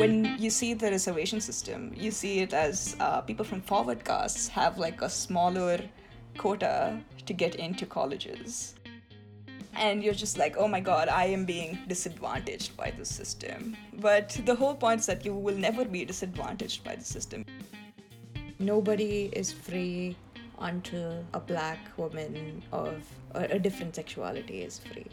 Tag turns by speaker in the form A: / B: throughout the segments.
A: when you see the reservation system, you see it as uh, people from forward castes have like a smaller quota to get into colleges. And you're just like, oh my god, I am being disadvantaged by the system. But the whole point is that you will never be disadvantaged by the system.
B: Nobody is free until a black woman of a different sexuality is free.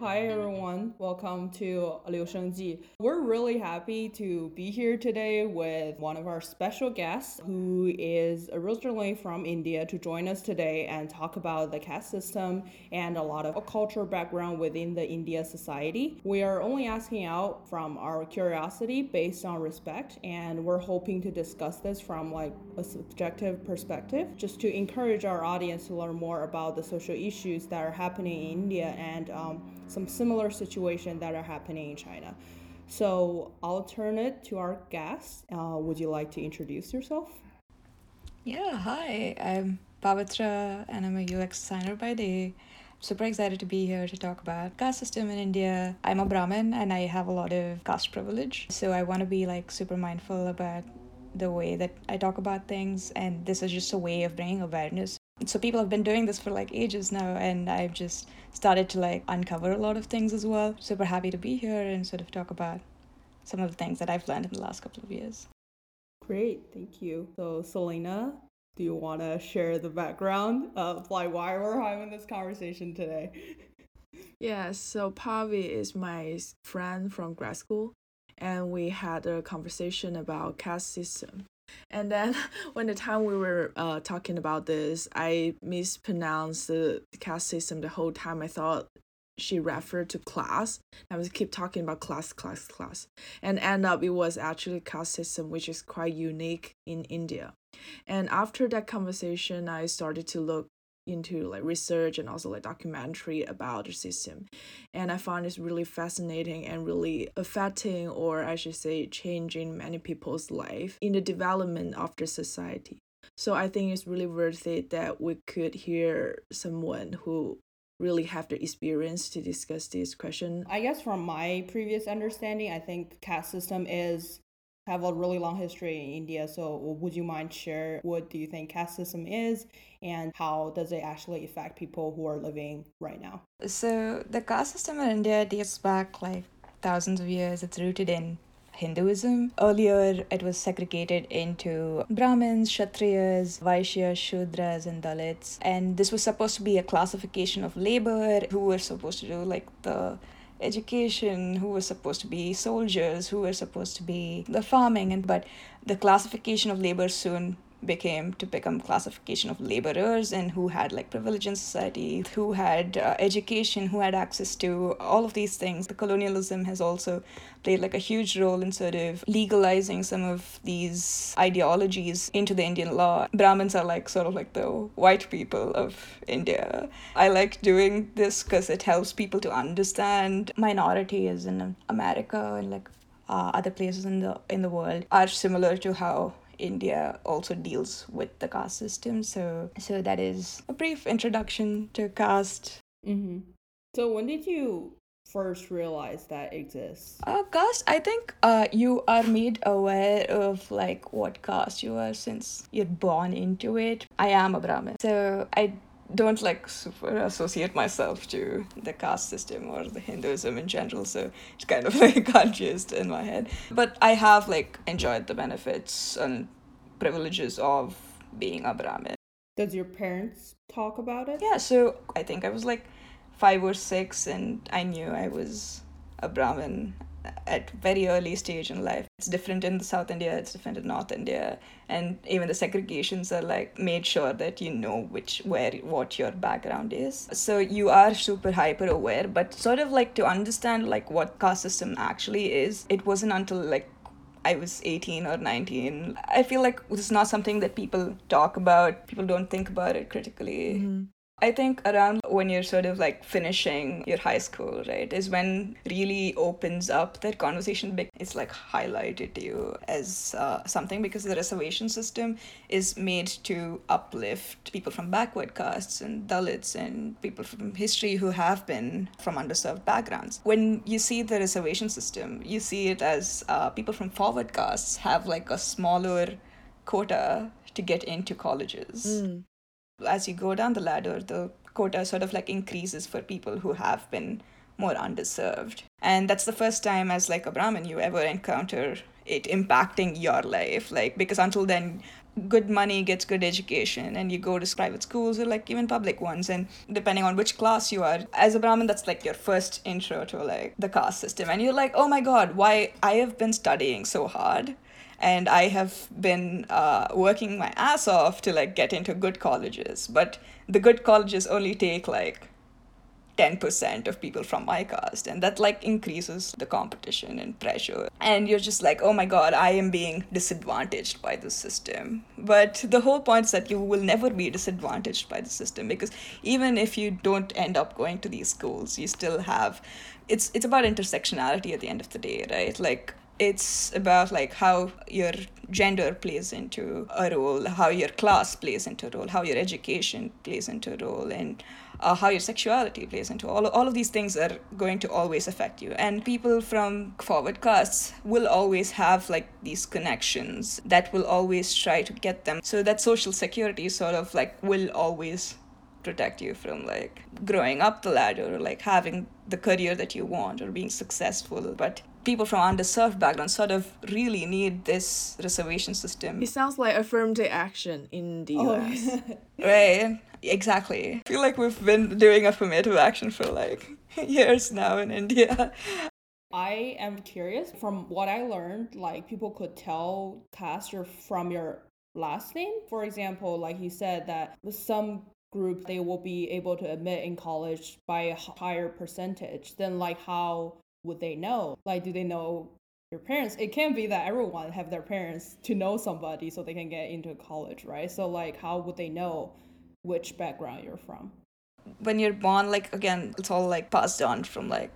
C: Hi everyone, welcome to Liu Shengji. We're really happy to be here today with one of our special guests who is originally from India to join us today and talk about the caste system and a lot of cultural background within the India society. We are only asking out from our curiosity based on respect and we're hoping to discuss this from like a subjective perspective just to encourage our audience to learn more about the social issues that are happening in India and um, some similar situations that are happening in China. So I'll turn it to our guest. Uh, would you like to introduce yourself?
A: Yeah, hi. I'm Pavithra and I'm a UX designer by day. Super excited to be here to talk about caste system in India. I'm a Brahmin and I have a lot of caste privilege. So I want to be like super mindful about the way that I talk about things and this is just a way of bringing awareness so people have been doing this for like ages now and i've just started to like uncover a lot of things as well. Super happy to be here and sort of talk about some of the things that i've learned in the last couple of years.
C: Great thank you. So selena do you want to share the background of like why we're having this conversation today?
D: Yeah so pavi is my friend from grad school and we had a conversation about caste system and then when the time we were uh, talking about this, I mispronounced the caste system the whole time. I thought she referred to class. I was keep talking about class, class, class, and end up it was actually caste system, which is quite unique in India. And after that conversation, I started to look into like research and also like documentary about the system. And i found it's really fascinating and really affecting or i should say changing many people's life in the development of the society. So i think it's really worth it that we could hear someone who really have the experience to discuss this question.
C: I guess from my previous understanding i think caste system is have a really long history in India. So would you mind share what do you think caste system is and how does it actually affect people who are living right now?
A: So the caste system in India dates back like thousands of years. It's rooted in Hinduism. Earlier, it was segregated into Brahmins, Kshatriyas, Vaishyas, Shudras, and Dalits. And this was supposed to be a classification of labor who were supposed to do like the education, who were supposed to be soldiers, who were supposed to be the farming, and but the classification of labor soon became to become classification of laborers and who had like privilege in society who had uh, education who had access to all of these things. The colonialism has also played like a huge role in sort of legalizing some of these ideologies into the indian law. Brahmins are like sort of like the white people of india. I like doing this because it helps people to understand minorities in america and like uh, other places in the in the world are similar to how India also deals with the caste system. So, so that is a brief introduction to caste.
C: Mm-hmm. So, when did you first realize that exists?
A: Uh, caste, I think uh, you are made aware of like what caste you are since you're born into it. I am a Brahmin, so I don't like super associate myself to the caste system or the Hinduism in general, so it's kind of like confused in my head. But I have like enjoyed the benefits and privileges of being a Brahmin.
C: Does your parents talk about it?
A: Yeah, so I think I was like five or six, and I knew I was a Brahmin at very early stage in life. It's different in the South India, it's different in North India, and even the segregations are like made sure that you know which where what your background is. So you are super hyper aware, but sort of like to understand like what caste system actually is, it wasn't until like I was 18 or 19. I feel like this is not something that people talk about. People don't think about it critically. Mm-hmm. I think around when you're sort of like finishing your high school, right, is when really opens up that conversation. It's like highlighted to you as uh, something because the reservation system is made to uplift people from backward castes and Dalits and people from history who have been from underserved backgrounds. When you see the reservation system, you see it as uh, people from forward castes have like a smaller quota to get into colleges.
D: Mm.
A: As you go down the ladder, the quota sort of like increases for people who have been more underserved. And that's the first time as like a Brahmin you ever encounter it impacting your life. Like because until then good money gets good education and you go to private schools or like even public ones and depending on which class you are as a brahmin that's like your first intro to like the caste system and you're like oh my god why i have been studying so hard and I have been uh, working my ass off to like get into good colleges, but the good colleges only take like 10% of people from my caste. And that like increases the competition and pressure. And you're just like oh my god i am being disadvantaged by the system. But the whole point is that you will never be disadvantaged by the system because even if you don't end up going to these schools you still have it's it's about intersectionality at the end of the day right? Like it's about like how your gender plays into a role how your class plays into a role how your education plays into a role and uh, how your sexuality plays into all, all of these things are going to always affect you. And people from forward castes will always have like these connections that will always try to get them. So that social security sort of like will always protect you from like growing up the ladder or like having the career that you want or being successful. But people from underserved backgrounds sort of really need this reservation system.
D: It sounds like affirmative action in the
C: Oh,
D: US.
A: Right, exactly. I feel like we've been doing affirmative action for like years now in India.
C: I am curious from what I learned, like people could tell caste you're from your last name. For example, like you said that some group they will be able to admit in college by a higher percentage. than like how would they know? Like do they know your parents? It can be that everyone have their parents to know somebody so they can get into college, right? So like how would they know which background you're from?
A: When you're born, like again, it's all like passed on from like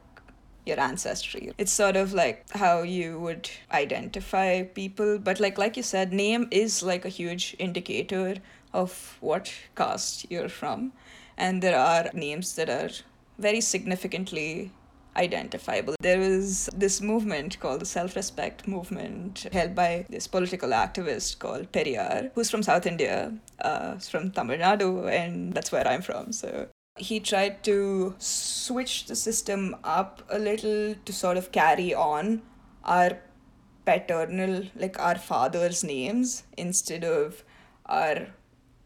A: your ancestry. It's sort of like how you would identify people, but like like you said, name is like a huge indicator of what caste you're from. And there are names that are very significantly identifiable. There is this movement called the self respect movement, held by this political activist called Periyar, who's from South India, uh, from Tamil Nadu, and that's where I'm from. So he tried to switch the system up a little to sort of carry on our paternal, like our father's names, instead of our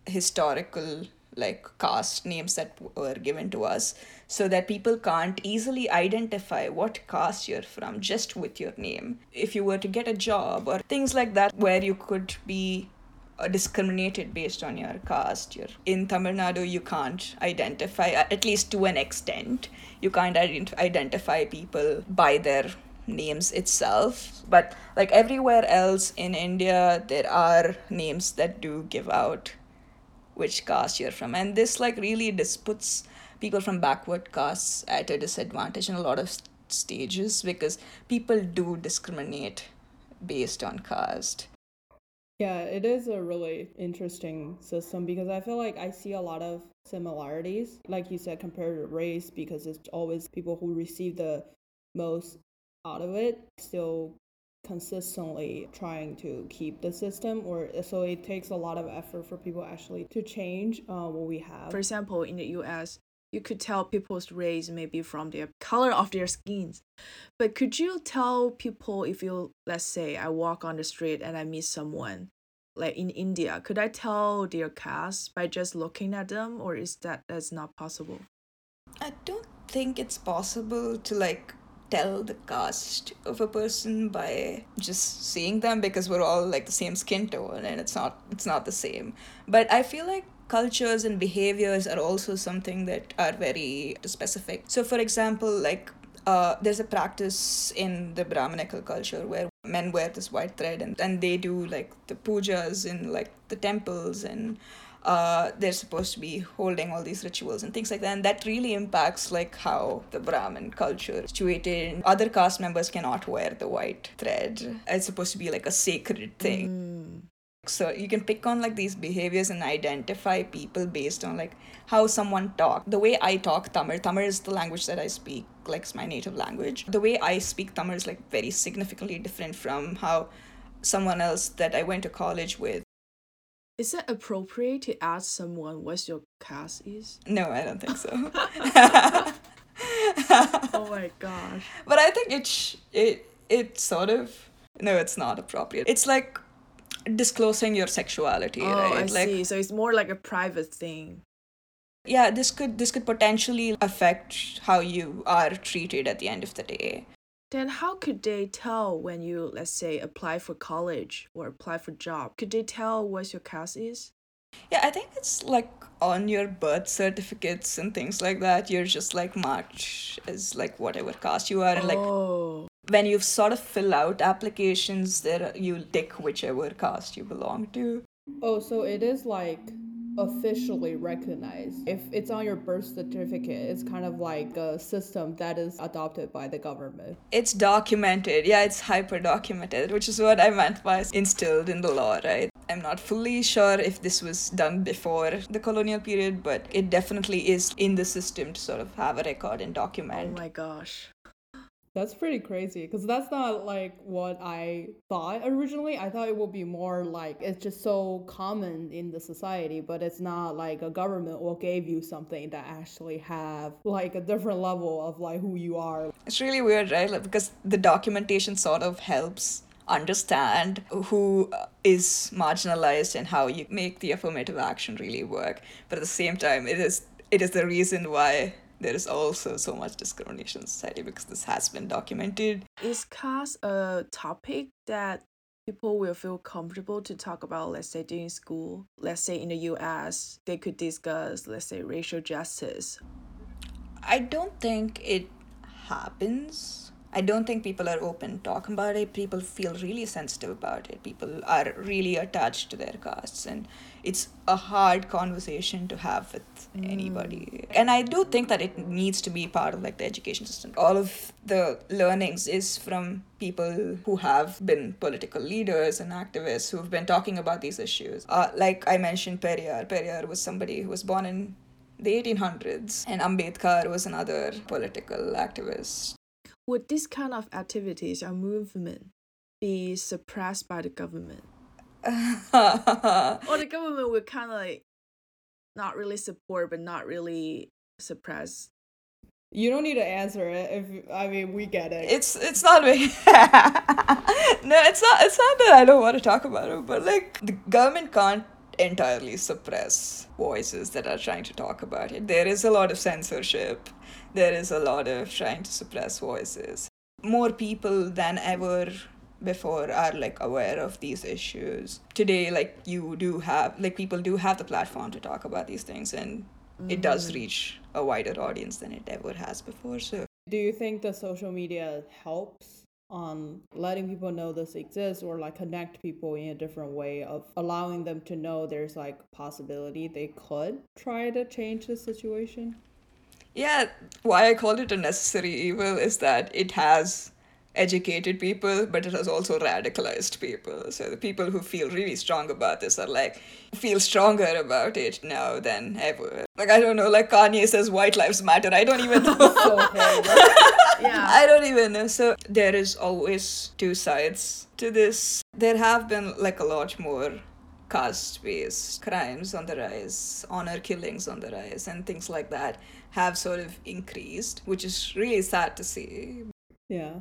A: historical like caste names that were given to us so that people can't easily identify what caste you're from just with your name. If you were to get a job or things like that where you could be uh, discriminated based on your caste you're in tamil nadu you can't identify at least to an extent. You can't ident- identify people by their names itself. But like everywhere else in india there are names that do give out which caste you're from. And this like really dis- puts people from backward castes at a disadvantage in a lot of st- stages because people do discriminate based on caste.
C: Yeah, it is a really interesting system because I feel like I see a lot of similarities, like you said, compared to race, because it's always people who receive the most out of it still consistently trying to keep the system or so it takes a lot of effort for people actually to change uh, what we have.
D: For example, in the US, you could tell people's race maybe from their color of their skins. But could you tell people if you, let's say, I walk on the street and I meet someone, like in India, could I tell their caste by just looking at them, or is that that's not possible?
A: i don't think it's possible to like tell the caste of a person by just seeing them because we're all like the same skin tone and it's not it's not the same but i feel like cultures and behaviors are also something that are very specific. So for example like uh, there's a practice in the brahminical culture where men wear this white thread and, and they do like the pujas in like the temples and uh, they're supposed to be holding all these rituals and things like that. And that really impacts like how the brahmin culture is situated. Other caste members cannot wear the white thread. It's supposed to be like a sacred thing.
D: Mm.
A: So you can pick on like these behaviors and identify people based on like how someone talk. The way i talk tamil tamil is the language that i speak like it's my native language. The way i speak tamil is like very significantly different from how someone else that i went to college with.
D: Is it appropriate to ask someone what your caste is?
A: no i don't think so.
D: Oh my gosh.
A: but i think it sh- it it sort of no it's not appropriate. It's like disclosing your sexuality
D: Oh,
A: right
D: I
A: like
D: see. So it's more like a private thing.
A: yeah this could this could potentially affect how you are treated at the end of the day
D: Then how could they tell when you, let's say, apply for college or apply for job? Could they tell what your caste is?
A: yeah i think it's like on your birth certificates and things like that you're just like marked as like whatever caste you are and like
D: oh,
A: when you sort of fill out applications there you tick whichever caste you belong to
C: Oh, so it is like officially recognized. If it's on your birth certificate, it's kind of like a system that is adopted by the government.
A: it's documented yeah it's hyper documented which is what i meant by instilled in the law right i'm not fully sure if this was done before the colonial period but it definitely is in the system to sort of have a record and document.
D: oh
A: document
D: my gosh.
C: That's pretty crazy because that's not like what I thought originally. I thought it would be more like it's just so common in the society, but it's not like a government will give you something that actually have like a different level of like who you are.
A: It's really weird, right? Like, because the documentation sort of helps understand who uh, marginalized and how you make the affirmative action really work. But at the same time, it is it is the reason why there is also so much discrimination in society because this has been documented.
D: Is caste a topic that people will feel comfortable to talk about, let's say during school? Let's say in the US, they could discuss, let's say, racial justice.
A: I don't think it happens. I don't think people are open talking about it. People feel really sensitive about it. People are really attached to their castes, and it's a hard conversation to have with anybody. And I do think that it needs to be part of like the education system. All of the learnings is from people who have been political leaders and activists who have been talking about these issues. Uh, like I mentioned, Periyar. Periyar was somebody who was born in the 1800s, and Ambedkar was another political activist.
D: Would this kind of activities or movement be suppressed by the government? Or the government would kind of like not really support, but not really suppress.
C: You don't need to answer it if I mean we get it.
A: it's it's not very no it's not it's not that i don't want to talk about it but like the government can't entirely suppress voices that are trying to talk about it there is a lot of censorship there is a lot of trying to suppress voices. More people than ever before are like aware of these issues. Today like you do have like people do have the platform to talk about these things and it does mm-hmm. reach a wider audience than it ever has before so.
C: Do you think the social media helps on letting people know this exists or like connect people in a different way of allowing them to know there's like possibility they could try to change the situation?
A: Yeah, why I call it a necessary evil is that it has educated people, but it has also radicalized people. So the people who feel really strong about this are like, feel stronger about it now than ever. Like, I don't know, like Kanye says white lives matter. I don't even know.
C: So.
D: Yeah.
A: I don't even know. So there is always two sides to this. There have been like a lot more caste based crimes on the rise, honor killings on the rise, and things like that have sort of increased, which is really sad to see.
C: Yeah.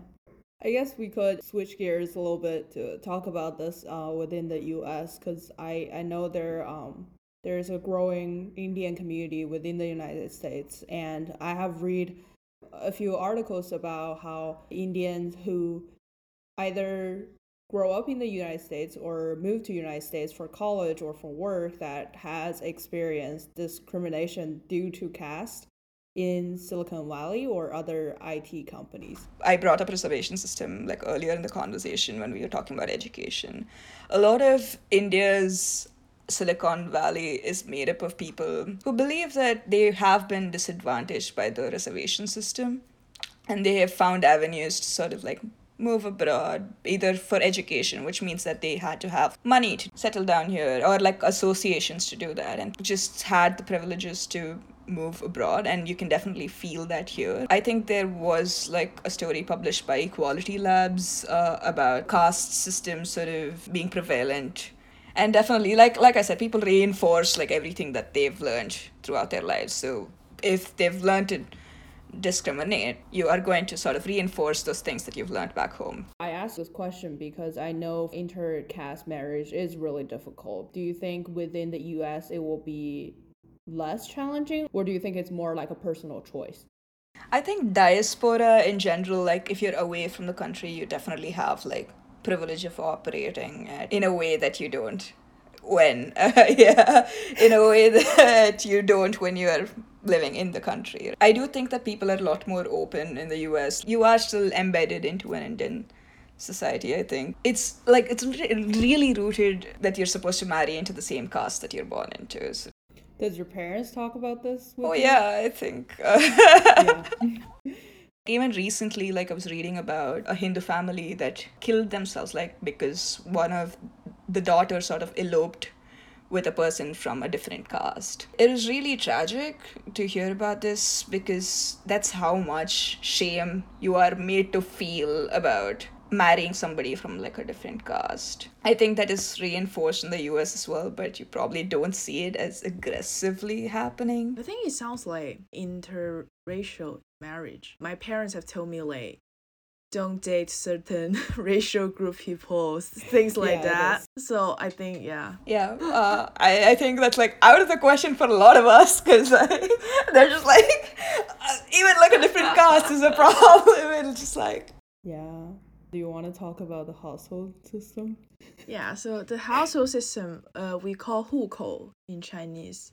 C: I guess we could switch gears a little bit to talk about this uh, within the U.S. because I, I know there um there's a growing Indian community within the United States, and I have read a few articles about how Indians who either grow up in the United States or move to United States for college or for work that has experienced discrimination due to caste in Silicon Valley or other IT companies.
A: I brought up reservation system like earlier in the conversation when we were talking about education. A lot of India's Silicon Valley is made up of people who believe that they have been disadvantaged by the reservation system and they have found avenues to sort of like move abroad either for education which means that they had to have money to settle down here or like associations to do that and just had the privileges to move abroad and you can definitely feel that here. I think there was like a story published by equality labs uh, about caste systems sort of being prevalent. And definitely like like i said people reinforce like everything that they've learned throughout their lives. So if they've learned to discriminate you are going to sort of reinforce those things that you've learned back home.
C: I asked this question because I know intercaste marriage is really difficult. Do you think within the US it will be less challenging, or do you think it's more like a personal choice?
A: I think diaspora in general, like if you're away from the country, you definitely have like privilege of operating in a way that you don't when uh, yeah in a way that you don't when you are living in the country. I do think that people are a lot more open in the us you are still embedded into an indian society i think. It's like it's re- really rooted that you're supposed to marry into the same caste that you're born into so
C: Does your parents talk about this? With
A: Oh
C: you?
A: yeah, I think. Uh,
C: Yeah.
A: Even recently, like I was reading about a Hindu family that killed themselves, like because one of the daughters sort of eloped with a person from a different caste. It is really tragic to hear about this because that's how much shame you are made to feel about marrying somebody from like a different caste. I think that is reinforced in the US as well, but you probably don't see it as aggressively happening.
D: I think it sounds like interracial marriage. My parents have told me like don't date certain racial group people, things like
C: Yeah,
D: that. So I think yeah.
A: Yeah, uh, I, I think that's like out of the question for a lot of us because like, they're just like, uh, even like a different caste is a problem. It's just like,
C: Yeah. Do you want to talk about the household system?
D: Yeah, so the household system uh, we call 户口 in Chinese.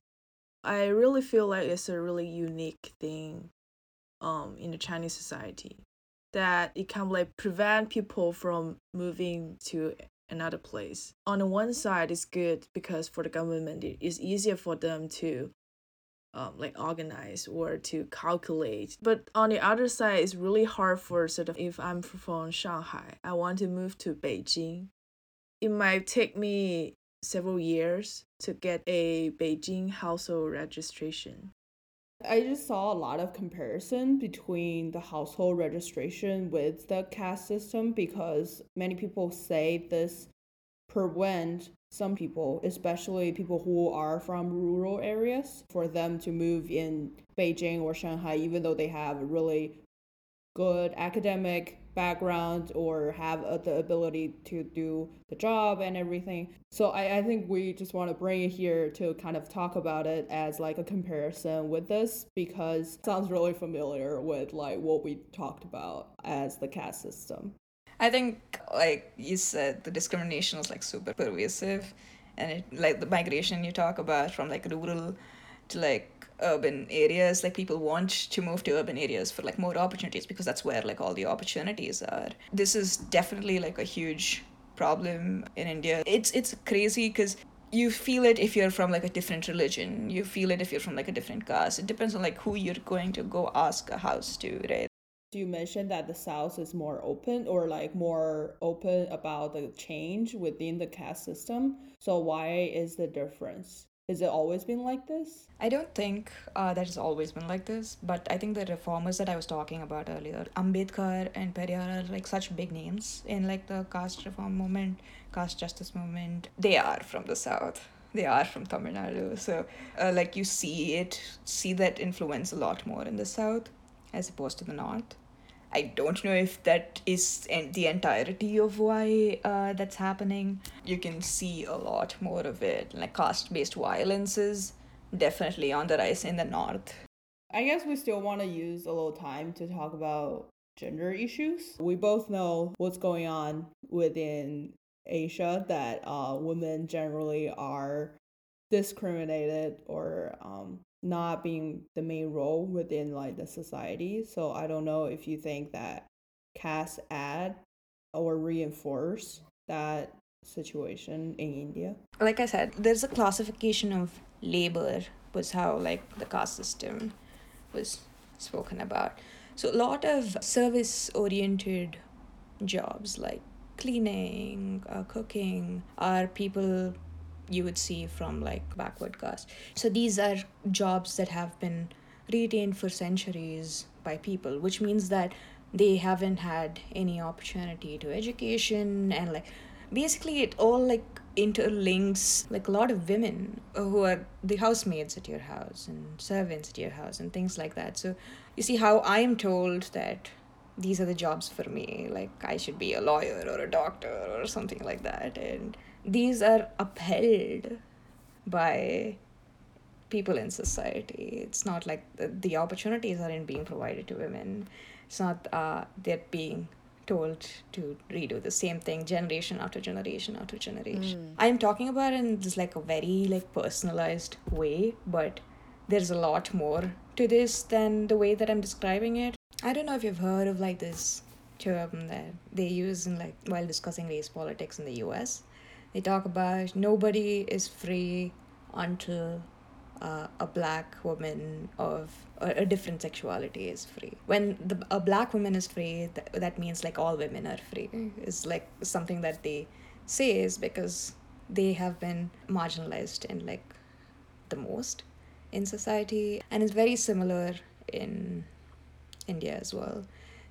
D: I really feel like it's a really unique thing um in the Chinese society that it can like prevent people from moving to another place. On the one side it's good because for the government it is easier for them to um, like organize or to calculate. But on the other side, it's really hard for sort of if I'm from Shanghai, I want to move to Beijing it might take me several years to get a Beijing household registration.
C: I just saw a lot of comparison between the household registration with the caste system because many people say this prevent some people, especially people who are from rural areas, for them to move in Beijing or Shanghai, even though they have a really good academic background or have uh, the ability to do the job and everything. So I, I think we just want to bring it here to kind of talk about it as like a comparison with this because it sounds really familiar with like what we talked about as the caste system.
A: I think like you said, the discrimination is like super pervasive, and it like the migration you talk about from like rural to like urban areas like people want to move to urban areas for like more opportunities because that's where like all the opportunities are. This is definitely like a huge problem in india. It's it's crazy because you feel it if you're from like a different religion. You feel it if you're from like a different caste. It depends on like who you're going to go ask a house to right
C: you mention that the South is more open or like more open about the change within the caste system? So why is the difference? Has it always been like this?
A: I don't think uh, that it's always been like this, but I think the reformers that I was talking about earlier, Ambedkar and Periyar are like such big names in like the caste reform movement, caste justice movement. They are from the south. They are from Tamil Nadu, so uh, like you see it, see that influence a lot more in the south as opposed to the north. I don't know if that is en- the entirety of why uh, that's happening. You can see a lot more of it, like caste based violence is definitely on the rise in the north.
C: I guess we still want to use a little time to talk about gender issues. We both know what's going on within Asia that uh, women generally are discriminated or um, not being the main role within like the society. So I don't know if you think that caste add or reinforce that situation in India?
A: Like I said, there's a classification of labor, was how like the caste system was spoken about. So a lot of service oriented jobs like cleaning, uh, cooking are people you would see from like backward caste. So these are jobs that have been retained for centuries by people, which means that they haven't had any opportunity to education and like basically it all like interlinks like a lot of women who are the housemaids at your house and servants at your house and things like that so you see how i am told that these are the jobs for me like i should be a lawyer or a doctor or something like that and these are upheld by people in society it's not like the, the opportunities aren't being provided to women it's not uh, they're being told to redo the same thing generation after generation after generation. I'm talking about it in just like a very like personalized way, but there's a lot more to this than the way that I'm describing it. I don't know if you've heard of like this term that they use in like while discussing race politics in the US. They talk about nobody is free until uh, a black woman of a, a, different sexuality is free. When the, a black woman is free, th- that means like all women are free. It's like something that they say is because they have been marginalized in like the most in society, and it's very similar in India as well.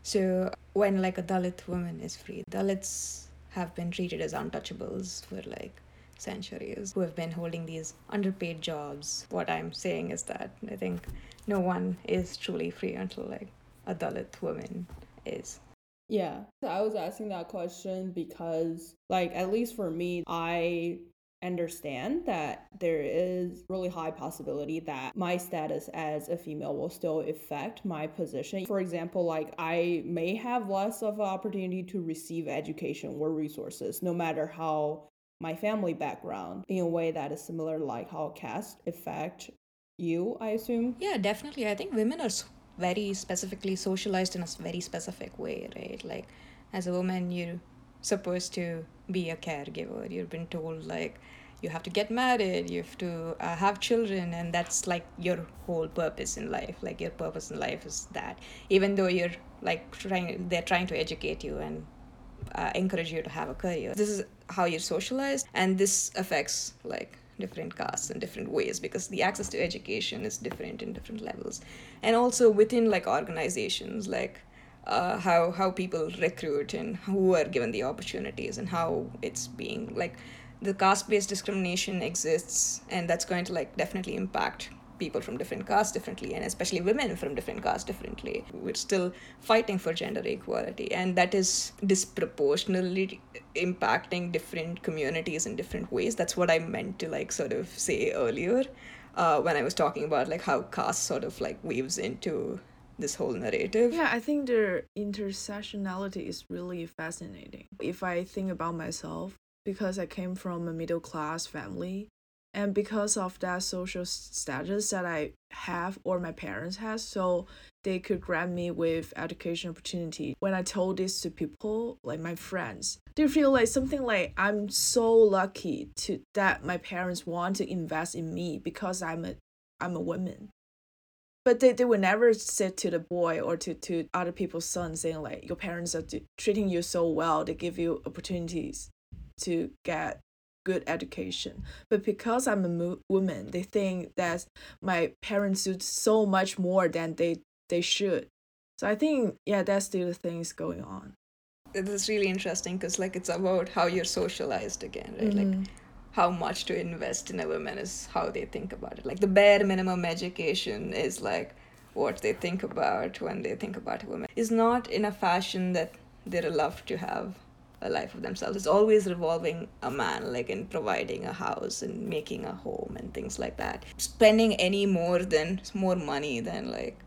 A: So when like a Dalit woman is free, Dalits have been treated as untouchables for like centuries who have been holding these underpaid jobs. What I'm saying is that I think no one is truly free until like a Dalit woman is.
C: Yeah, I was asking that question because, like, at least for me, I understand that there is really high possibility that my status as a female will still affect my position. For example like i may have less of an opportunity to receive education or resources no matter how my family background in a way that is similar like how caste affect you i assume?
A: Yeah definitely. I think women are very specifically socialized in a very specific way right? Like as a woman you're supposed to be a caregiver you've been told like you have to get married you have to uh, have children and that's like your whole purpose in life like your purpose in life is that even though you're like trying they're trying to educate you and uh, encourage you to have a career. This is how you're socialized, and this affects like different castes in different ways because the access to education is different in different levels, and also within like organizations like. Uh, how how people recruit and who are given the opportunities and how it's being like the caste based discrimination exists and that's going to like definitely impact people from different castes differently and especially women from different castes differently. We're still fighting for gender equality and that is disproportionately impacting different communities in different ways. That's what i meant to like sort of say earlier uh, when i was talking about like how caste sort of like weaves into this whole narrative.
D: Yeah i think the intersectionality is really fascinating. If i think about myself because i came from a middle class family and because of that social status that i have or my parents has so they could grant me with education opportunity. When i told this to people like my friends they feel like something like i'm so lucky to that my parents want to invest in me because i'm a i'm a woman but they, they would never say to the boy or to, to other people's sons saying like your parents are treating you so well they give you opportunities to get good education. But because I'm a mo- woman, they think that my parents do so much more than they they should. So I think yeah, that's still the things going on.
A: It's really interesting because like it's about how you're socialized again, right? Mm-hmm. Like how much to invest in a woman is how they think about it. Like the bare minimum education is like what they think about when they think about a woman. Is not in a fashion that they're allowed to have a life of themselves. It's always revolving a man, like in providing a house and making a home and things like that. Spending any more than more money than like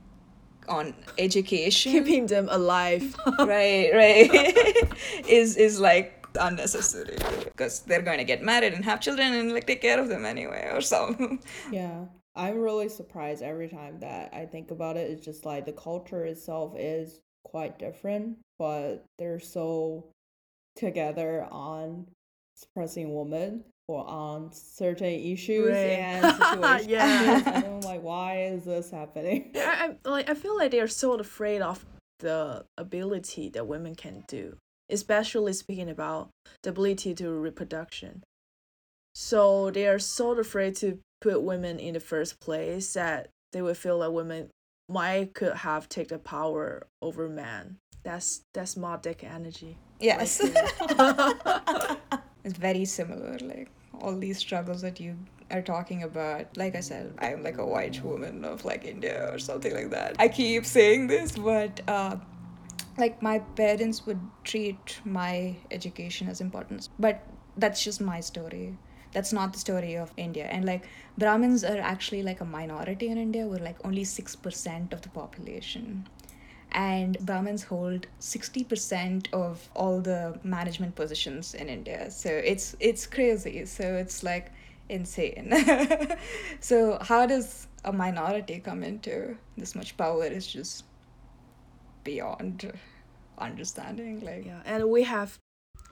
A: on education,
D: keeping them alive,
A: right, right, is is like unnecessary because they're going to get married and have children and like take care of them anyway or something.
C: Yeah. I'm really surprised every time that I think about it. It's just like the culture itself is quite different, but they're so together on suppressing women or on certain issues
D: Right.
C: and situations.
D: Yeah.
C: and I'm like, why is this happening?
D: I, I like I feel like they're so afraid of the ability that women can do, especially speaking about the ability to reproduction. So they are so afraid to put women in the first place that they would feel like women might could have take the power over men. That's that's more dick energy.
A: Yes.
D: Like,
A: it's very similar like all these struggles that you are talking about like i said i'm like a white woman of like india or something like that i keep saying this but uh like my parents would treat my education as important but that's just my story that's not the story of india and like brahmins are actually like a minority in india we're like only 6% of the population and Brahmins hold 60% of all the management positions in India. So it's it's crazy. So it's like insane. so how does a minority come into this much power is just beyond understanding like
D: yeah, and we have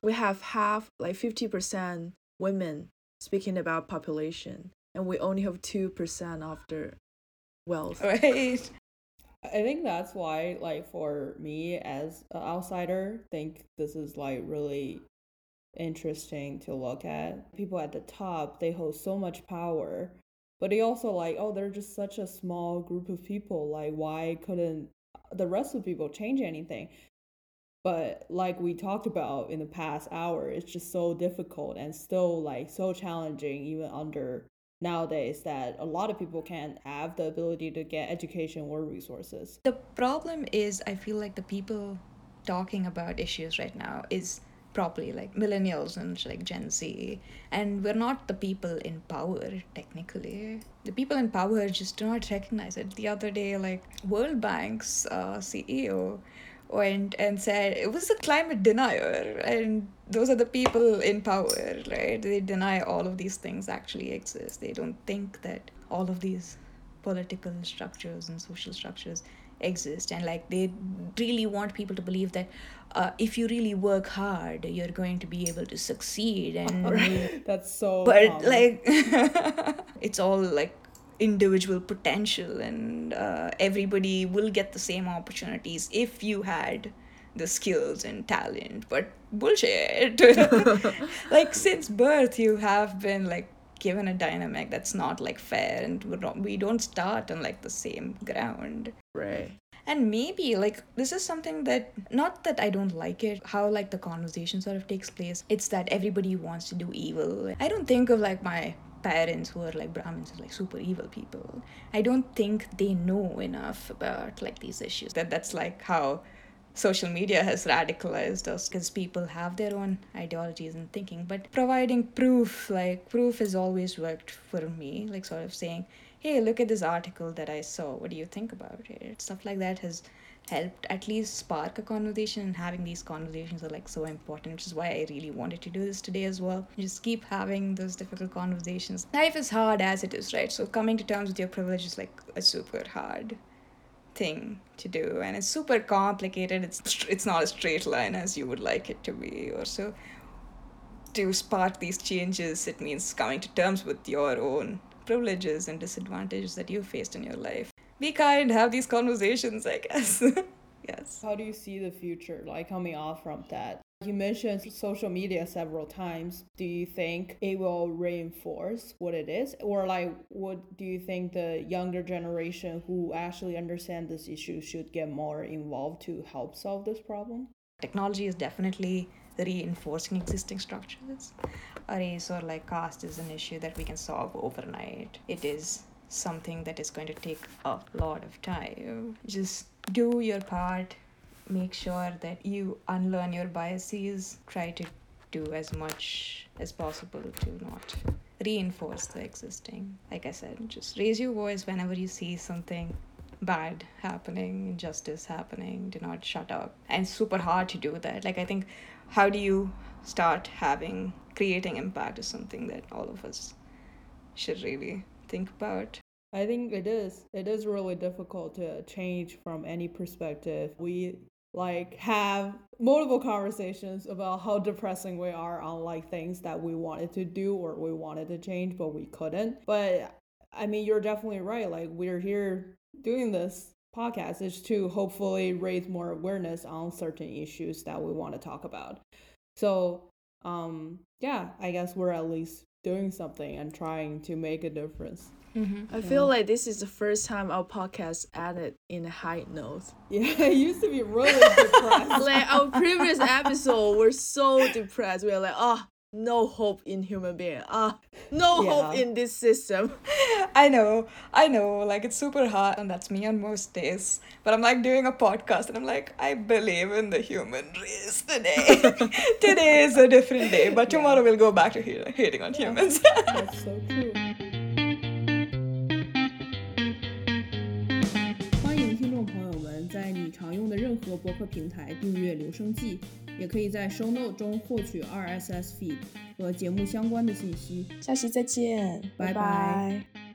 D: we have half like fifty percent women speaking about population, and we only have two percent of the wealth.
A: right
C: I think that's why, like, for me as an outsider, think this is like really interesting to look at. People at the top, they hold so much power, but they also like, oh, they're just such a small group of people. Like, why couldn't the rest of the people change anything? But like we talked about in the past hour, it's just so difficult and still like so challenging, even under nowadays that a lot of people can't have the ability to get education or resources.
A: the problem is i feel like the people talking about issues right now is probably like millennials and like gen z. And we're not the people in power technically. The people in power just do not recognize it. The other day like world bank's uh, ceo went and said it was a climate denier and those are the people in power right? They deny all of these things actually exist. They don't think that all of these political structures and social structures exist and like they really want people to believe that uh, if you really work hard you're going to be able to succeed and
C: That's so
A: but
C: common.
A: like it's all like individual potential and uh, everybody will get the same opportunities if you had the skills and talent but bullshit like since birth you have been like given a dynamic that's not like fair and we're not, we don't start on like the same ground
D: Right.
A: and maybe like this is something that not that I don't like it, how like the conversation sort of takes place. It's that everybody wants to do evil. I don't think of like my parents who are like Brahmins like super evil people. I don't think they know enough about like these issues. That that's like how social media has radicalized us because people have their own ideologies and thinking but providing proof like proof has always worked for me like sort of saying hey look at this article that i saw. What do you think about it? Stuff like that has helped at least spark a conversation and having these conversations are like so important which is why i really wanted to do this today as well. Just keep having those difficult conversations. Life is hard as it is right? So coming to terms with your privilege is like a super hard thing to do and it's super complicated. It's it's not a straight line as you would like it to be or so. To spot these changes it means coming to terms with your own privileges and disadvantages that you faced in your life. Be kind have these conversations i guess. Yes.
C: How do you see the future, like coming off from that? You mentioned social media several times. Do you think it will reinforce what it is, or like, what do you think the younger generation who actually understand this issue should get more involved to help solve this problem?
A: technology is definitely reinforcing existing structures. Race or like caste is an issue that we can solve overnight. It is something that is going to take a lot of time. Just do your part, make sure that you unlearn your biases, try to do as much as possible to not reinforce the existing. Like I said, just raise your voice whenever you see something bad happening, injustice happening, do not shut up. And super hard to do that. Like, I think, how do you start having, creating impact is something that all of us should really think about.
C: I think it is. It is really difficult to change from any perspective. We like have multiple conversations about how depressing we are on like things that we wanted to do or we wanted to change but we couldn't. But i mean you're definitely right. Like we're here doing this podcast is to hopefully raise more awareness on certain issues that we want to talk about. So um yeah i guess we're at least doing something and trying to make a difference
D: Mm-hmm. I feel like this is the first time our podcast ended in a high note.
C: Yeah, it used to be really depressed.
D: like our previous episode we're so depressed. We are like, oh, no hope in human being. Ah, no
C: Yeah.
D: hope in this system.
A: I know, I know, like it's super hard, and that's me on most days. But I'm like doing a podcast, and I'm like, I believe in the human race today. today is a different day, but tomorrow we'll go back to hating on humans.
C: That's so true. 你常用的任何博客平台订阅《留声记》，也可以在 Show Note 中获取 RSS feed 和节目相关的信息。
D: 下期再见，
C: 拜拜
D: 拜